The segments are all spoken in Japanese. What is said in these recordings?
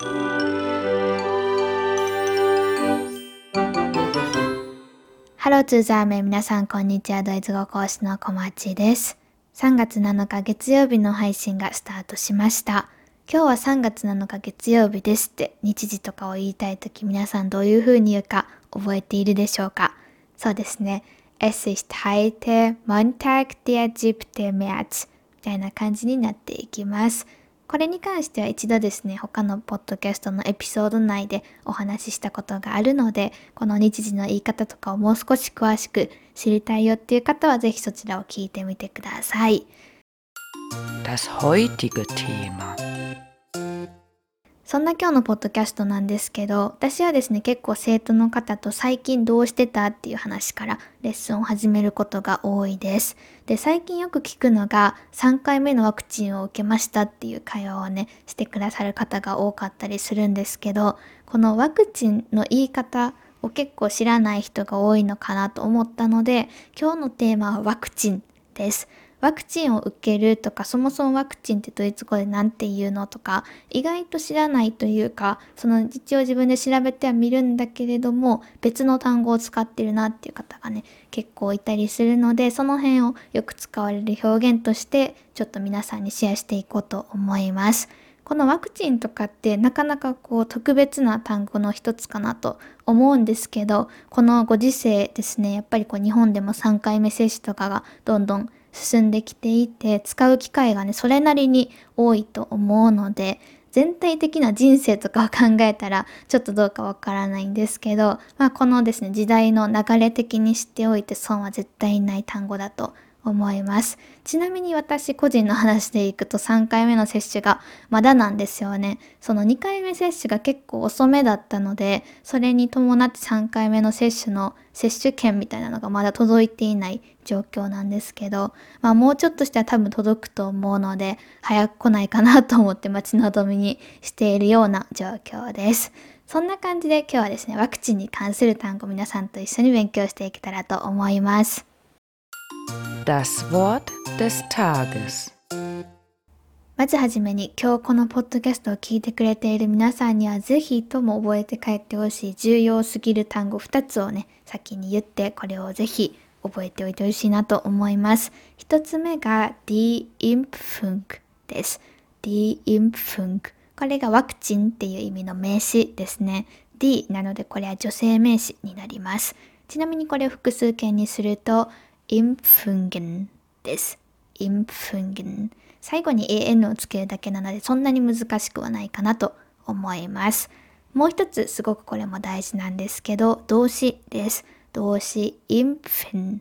ハローツーザーメン皆さんこんにちは。ドイツ語講師の小町です。3月7日月曜日の配信がスタートしました。今日は3月7日月曜日ですって日時とかを言いたいとき皆さんどういう風に言うか覚えているでしょうか？そうですね。Es ist heute Montag der 7. März みたいな感じになっていきます。これに関しては一度ですね、他のポッドキャストのエピソード内でお話ししたことがあるので、この日時の言い方とかをもう少し詳しく知りたいよっていう方はぜひそちらを聞いてみてください。Das heutige Thema そんな今日のポッドキャストなんですけど、私はですね、結構生徒の方と最近どうしてたっていう話からレッスンを始めることが多いです。で、最近よく聞くのが3回目のワクチンを受けましたっていう会話をね、してくださる方が多かったりするんですけど、このワクチンの言い方を結構知らない人が多いのかなと思ったので、今日のテーマはワクチンです。ワクチンを受けるとかそもそもワクチンってドイツ語で何て言うのとか意外と知らないというかその一応自分で調べてはみるんだけれども別の単語を使ってるなっていう方がね結構いたりするのでその辺をよく使われる表現としてちょっと皆さんにシェアしていこうと思います。このワクチンとかってなかなかこう特別な単語の一つかなと思うんですけどこのご時世ですねやっぱりこう日本でも3回目接種とかがどんどん進んできていて使う機会がねそれなりに多いと思うので全体的な人生とかを考えたらちょっとどうかわからないんですけど、まあ、このですね時代の流れ的に知っておいて損は絶対ない単語だと思います。思いますちなみに私個人の話でいくと3回目の接種がまだなんですよね。その2回目接種が結構遅めだったので、それに伴って3回目の接種の接種券みたいなのがまだ届いていない状況なんですけど、まあもうちょっとしたら多分届くと思うので、早く来ないかなと思って待ち望みにしているような状況です。そんな感じで今日はですね、ワクチンに関する単語皆さんと一緒に勉強していけたらと思います。Das Wort des Tages まずはじめに今日このポッドキャストを聞いてくれている皆さんにはぜひとも覚えて帰ってほしい重要すぎる単語2つをね先に言ってこれをぜひ覚えておいてほしいなと思います。1つ目が Die Impfung です。Die Impfung これがワクチンっていう意味の名詞ですね。D なのでこれは女性名詞になります。ちなみにこれを複数形にすると Impfungen です。Impfungen 最後に an をつけるだけなのでそんなに難しくはないかなと思います。もう一つすごくこれも大事なんですけど動詞です。動詞 impfen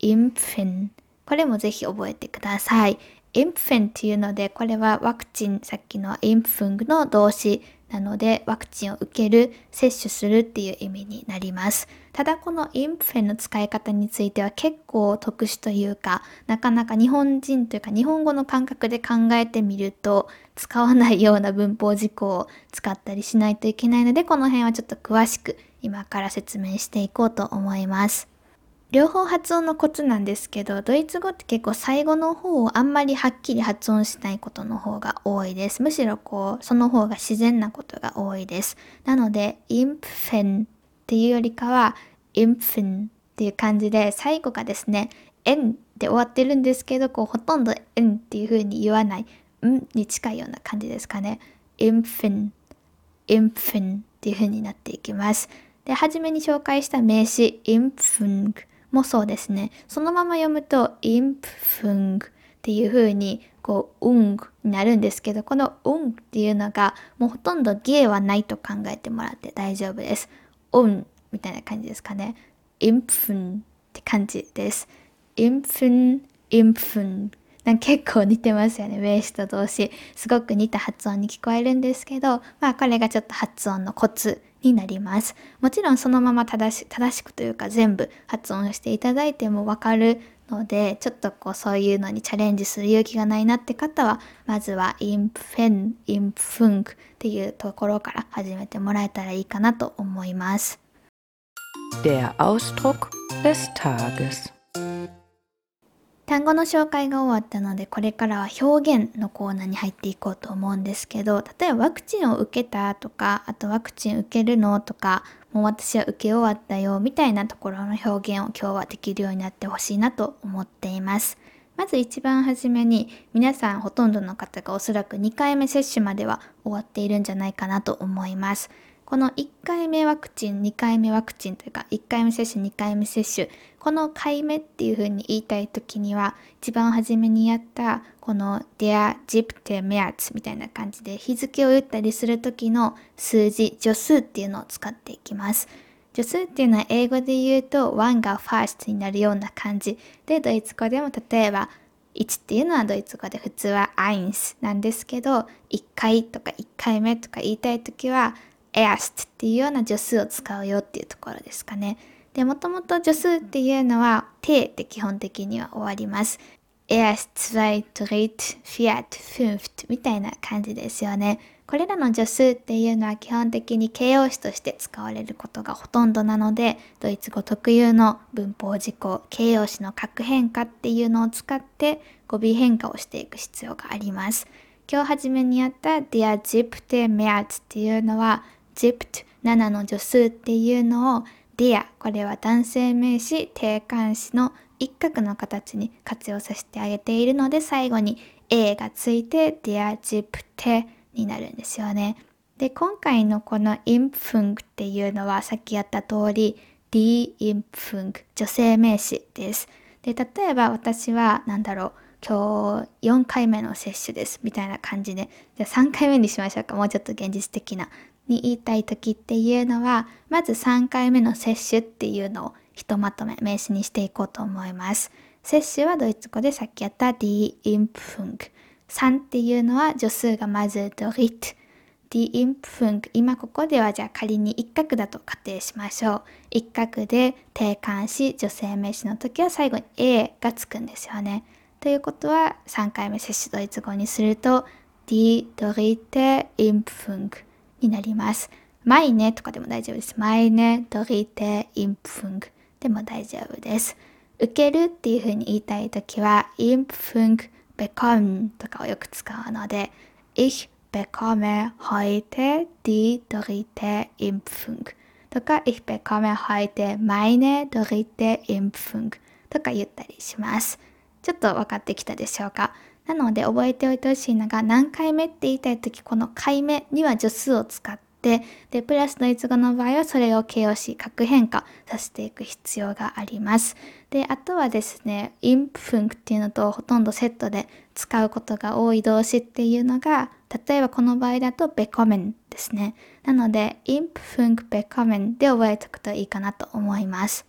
impfen これもぜひ覚えてください。impfen っていうのでこれはワクチンさっきの impfung の動詞なのでワクチンを受ける接種するっていう意味になります。ただこのインプフェンの使い方については結構特殊というかなかなか日本人というか日本語の感覚で考えてみると使わないような文法事項を使ったりしないといけないのでこの辺はちょっと詳しく今から説明していこうと思います。両方発音のコツなんですけど、ドイツ語って結構最後の方をあんまりはっきり発音しないことの方が多いです。むしろこう、その方が自然なことが多いです。なので、インプフェンっていうよりかは、インプフェンっていう感じで、最後がですね、エンで終わってるんですけど、こう、ほとんどエンっていう風に言わない、んに近いような感じですかね。インプフェン、インプフェンっていう風になっていきます。で、初めに紹介した名詞、インプフング。もそうですね。そのまま読むと、インプフングっていう風に、こう、ウングになるんですけど、このウングっていうのが、もうほとんどゲーはないと考えてもらって大丈夫です。ウンみたいな感じですかね。インプフンって感じです。インプン、インプン。なんか結構似てますよね。名詞と動詞。すごく似た発音に聞こえるんですけど、まあこれがちょっと発音のコツになります。もちろんそのまま正し正しくというか全部発音していただいてもわかるので、ちょっとこうそういうのにチャレンジする勇気がないなって方は、まずはインフェン、インフンクっていうところから始めてもらえたらいいかなと思います。Der Ausdruck des Tages 単語の紹介が終わったので、これからは表現のコーナーに入っていこうと思うんですけど、例えばワクチンを受けたとか、あとワクチン受けるのとか、もう私は受け終わったよみたいなところの表現を今日はできるようになってほしいなと思っています。まず一番初めに皆さんほとんどの方がおそらく2回目接種までは終わっているんじゃないかなと思います。この1回目ワクチン、2回目ワクチンというか、1回目接種、2回目接種、この回目っていう風に言いたい時には、一番初めにやった、この der siebte März みたいな感じで日付を言ったりする時の数字、助数っていうのを使っていきます。助数っていうのは英語で言うと1が first になるような感じで、ドイツ語でも例えば1っていうのはドイツ語で普通は eins なんですけど、1回とか1回目とか言いたい時は erst っていうような助数を使うよっていうところですかね。で、もともと助数っていうのは、てで基本的には終わります。erst, zweit, dritt, viert, fünft みたいな感じですよね。これらの助数っていうのは基本的に形容詞として使われることがほとんどなので、ドイツ語特有の文法事項、形容詞の格変化っていうのを使って語尾変化をしていく必要があります。今日初めにやった der siebte März っていうのは gypt 7の助数っていうのを dear これは男性名詞定冠詞の一角の形に活用させてあげているので最後に A がついて dear Egypt になるんですよね。で今回のこの impfung っていうのはさっきやった通り d i m p u n g 女性名詞です。で例えば私は何だろう今日4回目の接種ですみたいな感じでじゃあ3回目にしましょうかもうちょっと現実的なに言いたい時っていうのは、まず3回目の接種っていうのをひとまとめ、名詞にしていこうと思います。接種はドイツ語でさっきやった die Impfung。3っていうのは助数がまず d r i t。die Impfung。今ここではじゃあ仮に一角だと仮定しましょう。一角で定冠詞、女性名詞の時は最後に A がつくんですよね。ということは3回目接種ドイツ語にすると die dritte Impfung。になります。マイネとかでも大丈夫です。マイネ、ドリテ、インプフングでも大丈夫です。受けるっていうふうに言いたいときは、インプフング、ベコンとかをよく使うので、Ich bekomme heute die dritte Impfung とか、Ich bekomme heute meine dritte Impfung とか言ったりします。ちょっと分かってきたでしょうか？なので覚えておいてほしいのが何回目って言いたい時この回目には助数を使ってでプラスドイツ語の場合はそれを形容詞格変化させていく必要があります。であとはですねインプフンクっていうのとほとんどセットで使うことが多い動詞っていうのが例えばこの場合だとベコメンですね。なのでインプフンクベコメンで覚えておくといいかなと思います。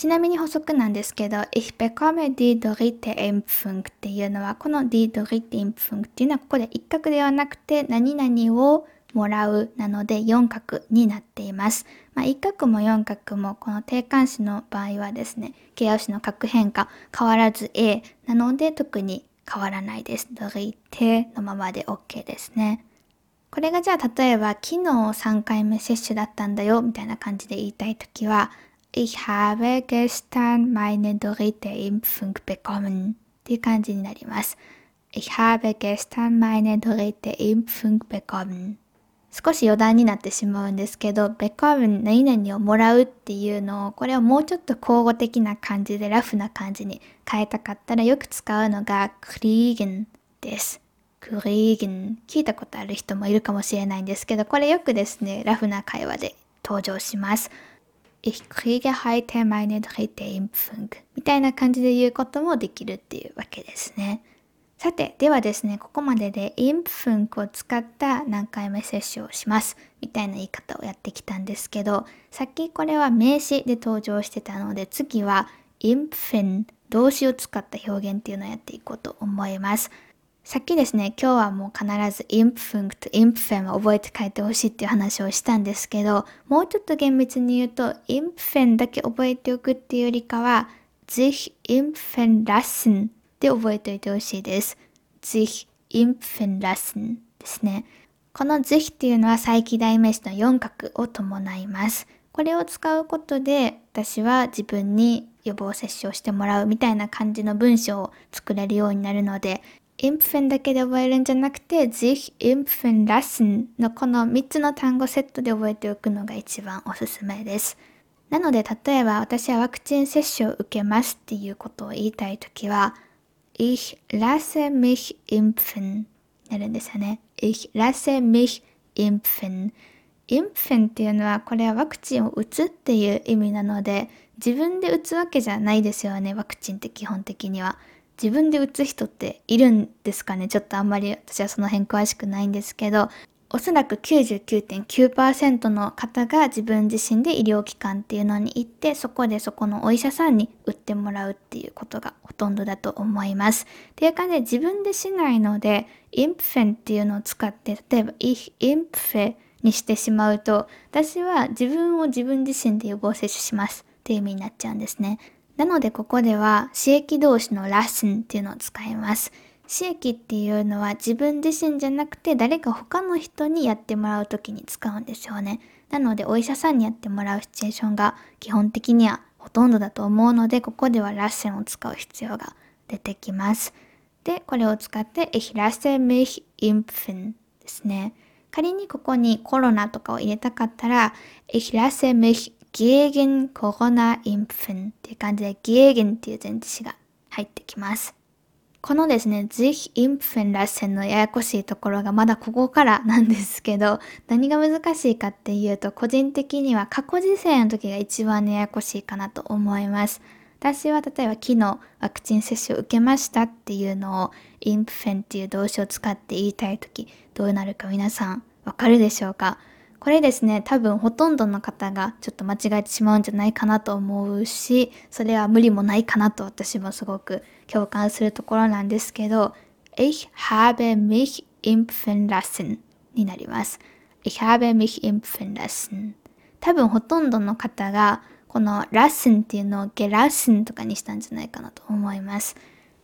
ちなみに補足なんですけど、Ich bekomme die dritte Impfung っていうのは、この die dritte Impfung っていうのはここで一角ではなくて、何々をもらうなので4角になっています。まあ、一角も4角もこの定冠詞の場合はですね、形容詞の角変化変わらず A なので特に変わらないです。ドリテのままで OK ですね。これがじゃあ例えば昨日3回目接種だったんだよみたいな感じで言いたいときは Ich habe gestern meine dritte Impfung bekommen っていう感じになります。Ich habe gestern meine dritte Impfung bekommen 少し余談になってしまうんですけど、ベコムン何々をもらうっていうのを、これをもうちょっと口語的な感じでラフな感じに変えたかったらよく使うのがクリーゲンです。クリーゲン。聞いたことある人もいるかもしれないんですけど、これよくですね、ラフな会話で登場します。Ich kriege heute meine dritte Impfung みたいな感じで言うこともできるっていうわけですね。さて、ではですね、ここまでで Impfung を使った何回目接種をしますみたいな言い方をやってきたんですけど、さっきこれは名詞で登場してたので、次は Impfen 動詞を使った表現っていうのをやっていこうと思います。さっきですね、今日はもう必ずインプフンクとインプフェンは覚えて帰ってほしいっていう話をしたんですけど、もうちょっと厳密に言うと、インプフェンだけ覚えておくっていうよりかは、sich impfen lassen で覚えておいてほしいです。sich impfen lassen ですね。この sich っていうのは再起代名詞の4角を伴います。これを使うことで私は自分に予防接種をしてもらうみたいな感じの文章を作れるようになるので、インプフェンだけで覚えるんじゃなくて、sich impfen lassen のこの3つの単語セットで覚えておくのが一番おすすめです。なので、例えば私はワクチン接種を受けますっていうことを言いたいときは、Ich lasse mich impfen なるんですよね。Ich lasse mich impfen インフェンっていうのはこれはワクチンを打つっていう意味なので自分で打つわけじゃないですよねワクチンって基本的には自分で打つ人っているんですかね？ちょっとあんまり私はその辺詳しくないんですけどおそらく99.9%の方が自分自身で医療機関っていうのに行ってそこでそこのお医者さんに打ってもらうっていうことがほとんどだと思います。っていう感じで自分でしないのでインプフェンっていうのを使って例えばインプフェにしてしまうと私は自分を自分自身で予防接種しますっていう意味になっちゃうんですね。なのでここでは刺激同士のラッスンっていうのを使います。刺激っていうのは自分自身じゃなくて誰か他の人にやってもらう時に使うんですよね。なのでお医者さんにやってもらうシチュエーションが基本的にはほとんどだと思うのでここではラッセンを使う必要が出てきます。で、これを使って Ich lasse mich impfen ですね。仮にここにコロナとかを入れたかったら、ich lasse mich gegen Corona impfen っていう感じで gegen っていう前置詞が入ってきます。このですね、sich impfen lassen のややこしいところがまだここからなんですけど、何が難しいかっていうと、個人的には過去時世の時が一番ややこしいかなと思います。私は例えば昨日ワクチン接種を受けましたっていうのをインプフェンっていう動詞を使って言いたい時どうなるか皆さんわかるでしょうかこれですね多分ほとんどの方がちょっと間違えてしまうんじゃないかなと思うしそれは無理もないかなと私もすごく共感するところなんですけど Ich habe mich impfen lassen になります Ich habe mich impfen lassen 多分ほとんどの方がこのラッスンっていうのをゲラッスンとかにしたんじゃないかなと思います。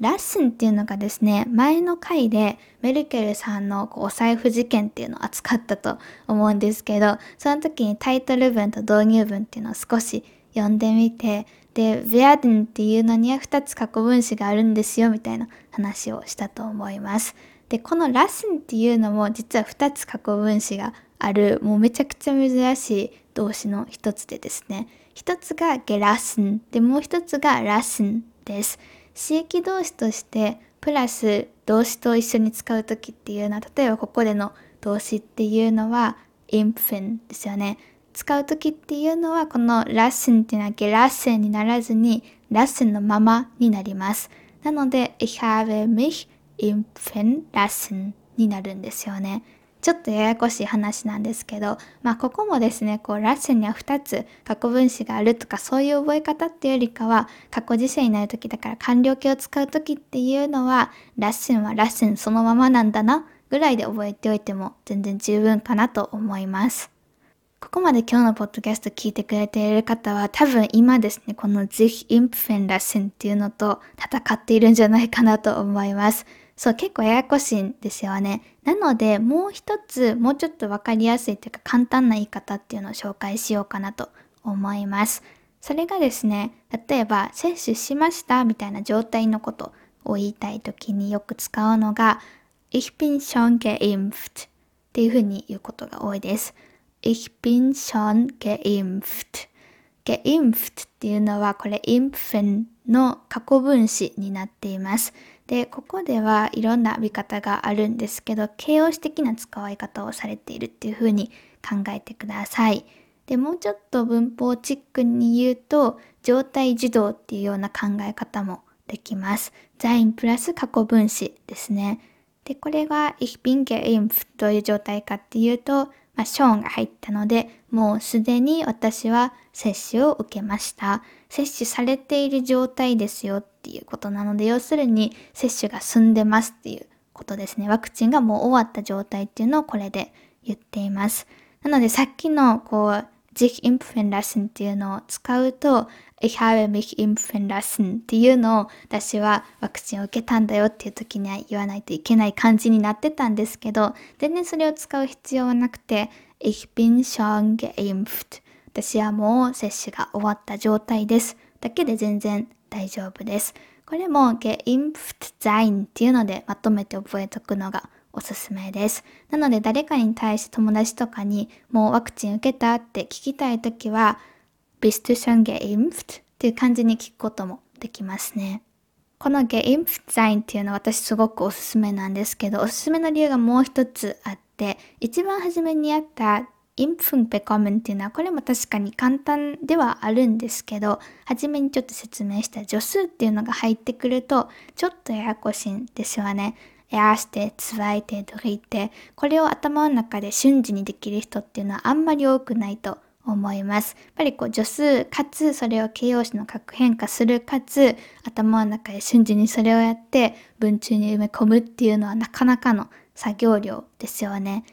ラッスンっていうのがですね、前の回でメルケルさんのこうお財布事件っていうのを扱ったと思うんですけど、その時にタイトル文と導入文っていうのを少し読んでみて、で、ヴアデンっていうのには2つ過去分詞があるんですよみたいな話をしたと思います。で、このラッスンっていうのも実は2つ過去分詞がある、もうめちゃくちゃ珍しい動詞の一つでですね、一つがゲラッスンでもう一つがラッスンです。刺激動詞としてプラス動詞と一緒に使う時っていうのは例えばここでの動詞っていうのはインプフェンですよね。使う時っていうのはこのラッスンっていうのはゲラッセンにならずにラッセンのままになります。なので Ich habe mich impfen lassen になるんですよね。ちょっとややこしい話なんですけど、まあここもですね、こうラッスンには2つ過去分詞があるとかそういう覚え方っていうよりかは過去時世になる時だから完了形を使う時っていうのはラッスンはラッスンそのままなんだなぐらいで覚えておいても全然十分かなと思います。ここまで今日のポッドキャスト聞いてくれている方は多分今ですね、この Sich Impfen Lassen っていうのと戦っているんじゃないかなと思います。そう、結構ややこしいんですよね。なので、もう一つ、もうちょっとわかりやすいというか簡単な言い方っていうのを紹介しようかなと思います。それがですね、例えば、接種しましたみたいな状態のことを言いたいときによく使うのが、Ich bin schon geimpft っていうふうに言うことが多いです。Ich bin schon geimpft geimpft っていうのはこれ impfen の過去分詞になっています。で、ここではいろんな見方があるんですけど、形容詞的な使い方をされているっていうふうに考えてください。で、もうちょっと文法チックに言うと、状態受動っていうような考え方もできます。ザインプラス過去分詞ですね。で、これが Ich bin geimpft どういう状態かっていうと、まあ、ショーンが入ったので、もうすでに私は接種を受けました。接種されている状態ですよっていうことなので、要するに接種が済んでますっていうことですね。ワクチンがもう終わった状態っていうのをこれで言っています。なのでさっきのこう、sich impfen lassen っていうのを使うと、Ich habe mich impfen lassen っていうのを私はワクチンを受けたんだよっていう時には言わないといけない感じになってたんですけど、全然それを使う必要はなくて、Ich bin schon geimpft. 私はもう接種が終わった状態ですだけで全然大丈夫です。これも geimpft sein っていうのでまとめて覚えておくのがおすすめです。なので誰かに対して友達とかにもうワクチン受けたって聞きたいときは bist du schon geimpft? っていう感じに聞くこともできますね。この geimpft sein っていうのは私すごくおすすめなんですけど、おすすめの理由がもう一つあって、一番初めにあった Impfung bekommen っていうのはこれも確かに簡単ではあるんですけど、初めにちょっと説明した助数っていうのが入ってくると、ちょっとややこしいんですよね。Erste, zweite, dritte これを頭の中で瞬時にできる人っていうのはあんまり多くないと思います。やっぱりこう助数かつそれを形容詞の核変化するかつ頭の中で瞬時にそれをやって文中に埋め込むっていうのはなかなかの作業量ですよね。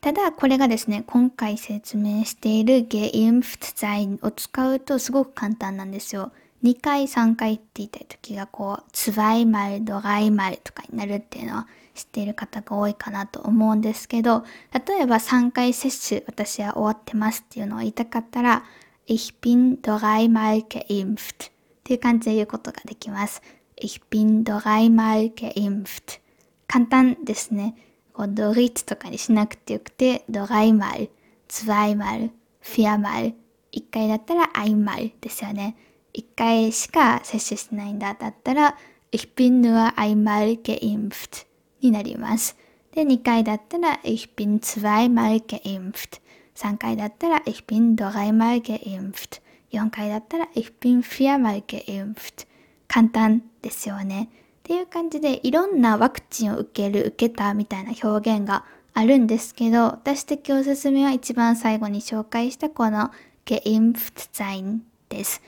ただこれがですね、今回説明している geimpft sein を使うとすごく簡単なんですよ。2回3回って言いたい時がこう、zweimal, dreimal とかになるっていうのは知っている方が多いかなと思うんですけど、例えば3回接種私は終わってますっていうのを言いたかったら、ich bin dreimal geimpft っていう感じで言うことができます。ich bin dreimal geimpft 簡単ですね。こうドリッツとかにしなくてよくて、dreimal, zweimal, viermal 1回だったら einmal ですよね。1回しか接種してないんだだったら、ich bin nur einmal geimpft になります。で、2回だったら、ich bin zweimal geimpft。3回だったら、ich bin dreimal geimpft。4回だったら、ich bin viermal geimpft。簡単ですよね。っていう感じで、いろんなワクチンを受ける、受けたみたいな表現があるんですけど、私的おすすめは一番最後に紹介したこの geimpft sein です。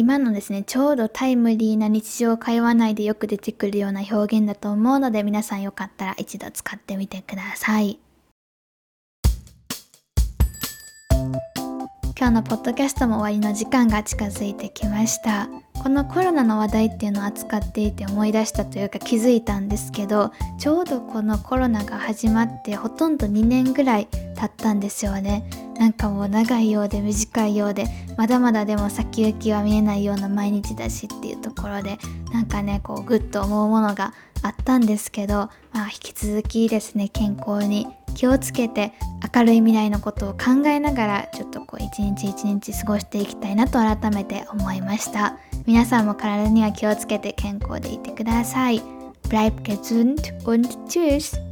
今のですね、ちょうどタイムリーな日常会話内でよく出てくるような表現だと思うので、皆さんよかったら一度使ってみてください。今日のポッドキャストも終わりの時間が近づいてきました。このコロナの話題っていうのを扱っていて思い出したというか気づいたんですけどちょうどこのコロナが始まってほとんど2年ぐらい経ったんですよねなんかもう長いようで短いようでまだまだでも先行きは見えないような毎日だしっていうところでなんかねこうグッと思うものがあったんですけど、まあ、引き続きですね健康に気をつけて明るい未来のことを考えながらちょっとこう一日一日過ごしていきたいなと改めて思いました。皆さんも体には気をつけて健康でいてください。Bleib gesund und tschüss!